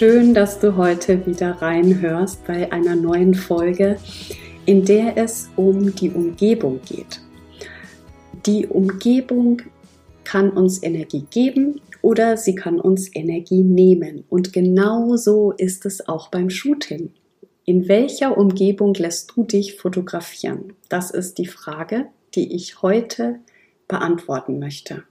Schön, dass du heute wieder reinhörst bei einer neuen Folge, in der es um die Umgebung geht. Die Umgebung kann uns Energie geben oder sie kann uns Energie nehmen. Und genau so ist es auch beim Shooting. In welcher Umgebung lässt du dich fotografieren? Das ist die Frage, die ich heute beantworten möchte.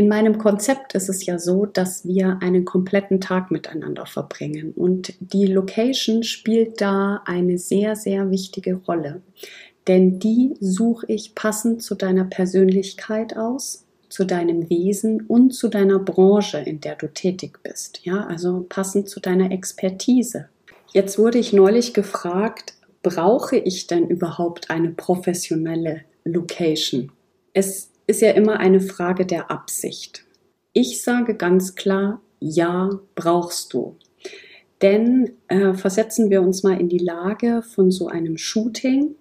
In meinem Konzept ist es ja so, dass wir einen kompletten Tag miteinander verbringen und die Location spielt da eine sehr, sehr wichtige Rolle. Denn die suche ich passend zu deiner Persönlichkeit aus, zu deinem Wesen und zu deiner Branche, in der du tätig bist. Ja, also passend zu deiner Expertise. Jetzt wurde ich neulich gefragt, brauche ich denn überhaupt eine professionelle Location? Es ist ja immer eine Frage der Absicht. Ich sage ganz klar, ja, brauchst du. Denn äh, versetzen wir uns mal in die Lage von so einem Shooting.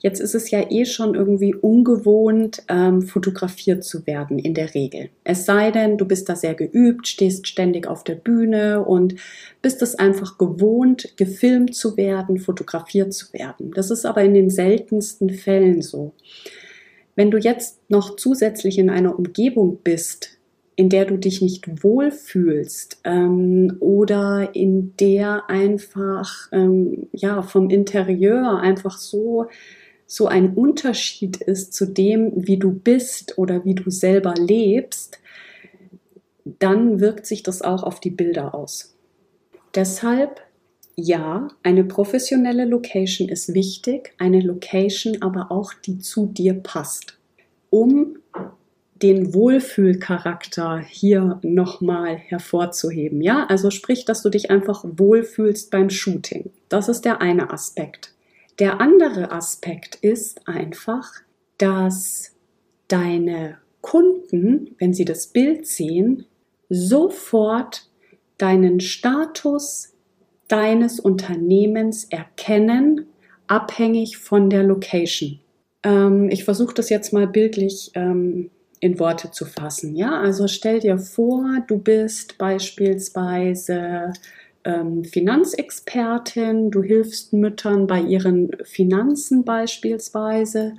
Jetzt ist es ja eh schon irgendwie ungewohnt, ähm, fotografiert zu werden in der Regel. Es sei denn, du bist da sehr geübt, stehst ständig auf der Bühne und bist es einfach gewohnt, gefilmt zu werden, fotografiert zu werden. Das ist aber in den seltensten Fällen so. Wenn du jetzt noch zusätzlich in einer Umgebung bist, in der du dich nicht wohlfühlst ähm, oder in der einfach ähm, ja vom Interieur einfach so so ein Unterschied ist zu dem, wie du bist oder wie du selber lebst, dann wirkt sich das auch auf die Bilder aus. Deshalb ja, eine professionelle Location ist wichtig, eine Location aber auch, die zu dir passt. Um den Wohlfühlcharakter hier nochmal hervorzuheben. Ja, also sprich, dass du dich einfach wohlfühlst beim Shooting. Das ist der eine Aspekt. Der andere Aspekt ist einfach, dass deine Kunden, wenn sie das Bild sehen, sofort deinen Status deines Unternehmens erkennen, abhängig von der Location. Ähm, ich versuche das jetzt mal bildlich ähm, in Worte zu fassen. Ja, also stell dir vor, du bist beispielsweise ähm, Finanzexpertin, du hilfst Müttern bei ihren Finanzen beispielsweise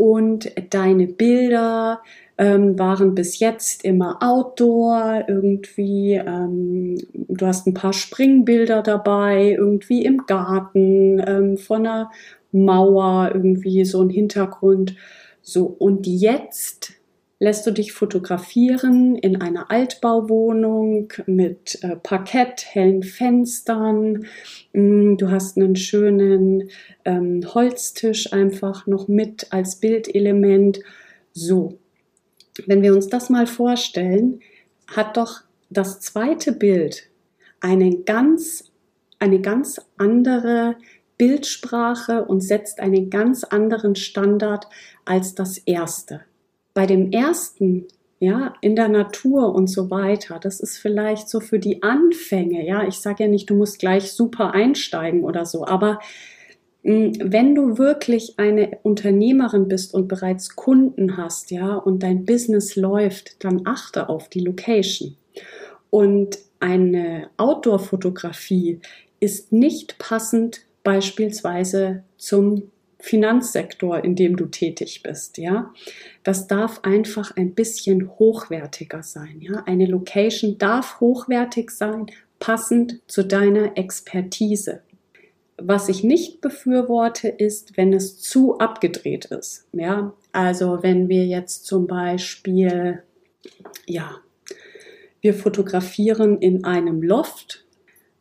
und deine Bilder ähm, waren bis jetzt immer Outdoor, irgendwie, ähm, du hast ein paar Springbilder dabei, irgendwie im Garten, ähm, von einer Mauer, irgendwie so ein Hintergrund. So, und jetzt lässt du dich fotografieren in einer Altbauwohnung mit äh, Parkett, hellen Fenstern. Mm, du hast einen schönen ähm, Holztisch einfach noch mit als Bildelement. So, wenn wir uns das mal vorstellen, hat doch das zweite Bild eine ganz, eine ganz andere Bildsprache und setzt einen ganz anderen Standard als das erste. Bei dem ersten, ja, in der Natur und so weiter, das ist vielleicht so für die Anfänge, ja, ich sage ja nicht, du musst gleich super einsteigen oder so, aber hm, wenn du wirklich eine Unternehmerin bist und bereits Kunden hast, ja, und dein Business läuft, dann achte auf die Location. Und eine Outdoor-Fotografie ist nicht passend beispielsweise zum Finanzsektor, in dem du tätig bist, ja. Das darf einfach ein bisschen hochwertiger sein, ja. Eine Location darf hochwertig sein, passend zu deiner Expertise. Was ich nicht befürworte, ist, wenn es zu abgedreht ist. Ja, also wenn wir jetzt zum Beispiel, ja, wir fotografieren in einem Loft.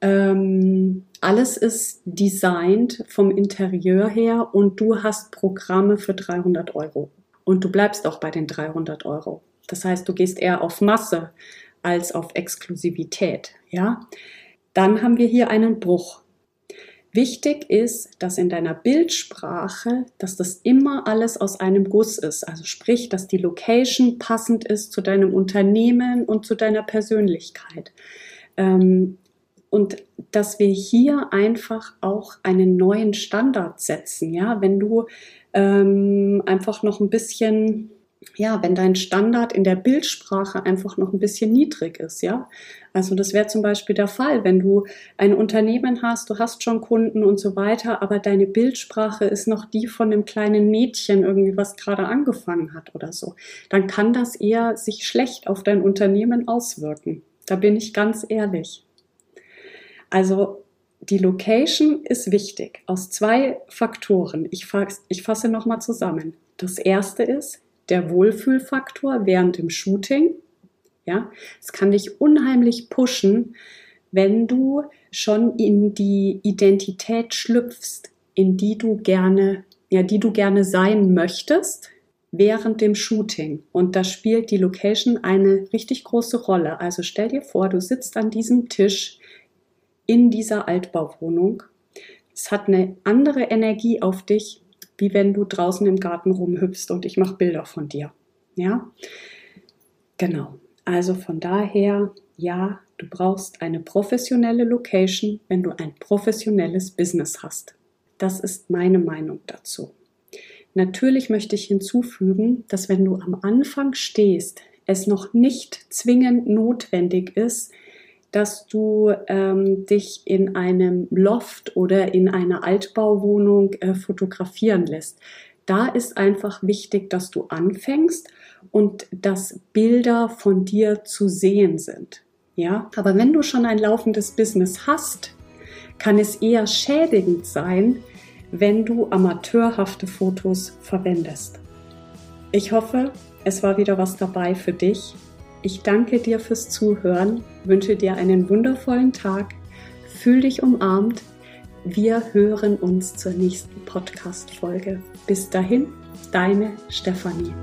Ähm, alles ist designt vom Interieur her und du hast Programme für 300 Euro. Und du bleibst auch bei den 300 Euro. Das heißt, du gehst eher auf Masse als auf Exklusivität. Ja, Dann haben wir hier einen Bruch. Wichtig ist, dass in deiner Bildsprache, dass das immer alles aus einem Guss ist. Also sprich, dass die Location passend ist zu deinem Unternehmen und zu deiner Persönlichkeit. Ähm, und dass wir hier einfach auch einen neuen Standard setzen. Ja, wenn du ähm, einfach noch ein bisschen ja, wenn dein Standard in der Bildsprache einfach noch ein bisschen niedrig ist, ja. Also das wäre zum Beispiel der Fall, wenn du ein Unternehmen hast, du hast schon Kunden und so weiter, aber deine Bildsprache ist noch die von einem kleinen Mädchen irgendwie, was gerade angefangen hat oder so, dann kann das eher sich schlecht auf dein Unternehmen auswirken. Da bin ich ganz ehrlich. Also die Location ist wichtig aus zwei Faktoren. Ich fasse, ich fasse nochmal zusammen. Das erste ist, der Wohlfühlfaktor während dem Shooting. Ja, es kann dich unheimlich pushen, wenn du schon in die Identität schlüpfst, in die du gerne, ja, die du gerne sein möchtest während dem Shooting. Und da spielt die Location eine richtig große Rolle. Also stell dir vor, du sitzt an diesem Tisch in dieser Altbauwohnung. Es hat eine andere Energie auf dich, wie wenn du draußen im Garten rumhüpfst und ich mache Bilder von dir. Ja, genau. Also von daher, ja, du brauchst eine professionelle Location, wenn du ein professionelles Business hast. Das ist meine Meinung dazu. Natürlich möchte ich hinzufügen, dass wenn du am Anfang stehst, es noch nicht zwingend notwendig ist, dass du ähm, dich in einem Loft oder in einer Altbauwohnung äh, fotografieren lässt. Da ist einfach wichtig, dass du anfängst und dass Bilder von dir zu sehen sind. Ja, aber wenn du schon ein laufendes Business hast, kann es eher schädigend sein, wenn du amateurhafte Fotos verwendest. Ich hoffe, es war wieder was dabei für dich ich danke dir fürs Zuhören, wünsche dir einen wundervollen Tag, fühl dich umarmt. Wir hören uns zur nächsten Podcast-Folge. Bis dahin, deine Stefanie.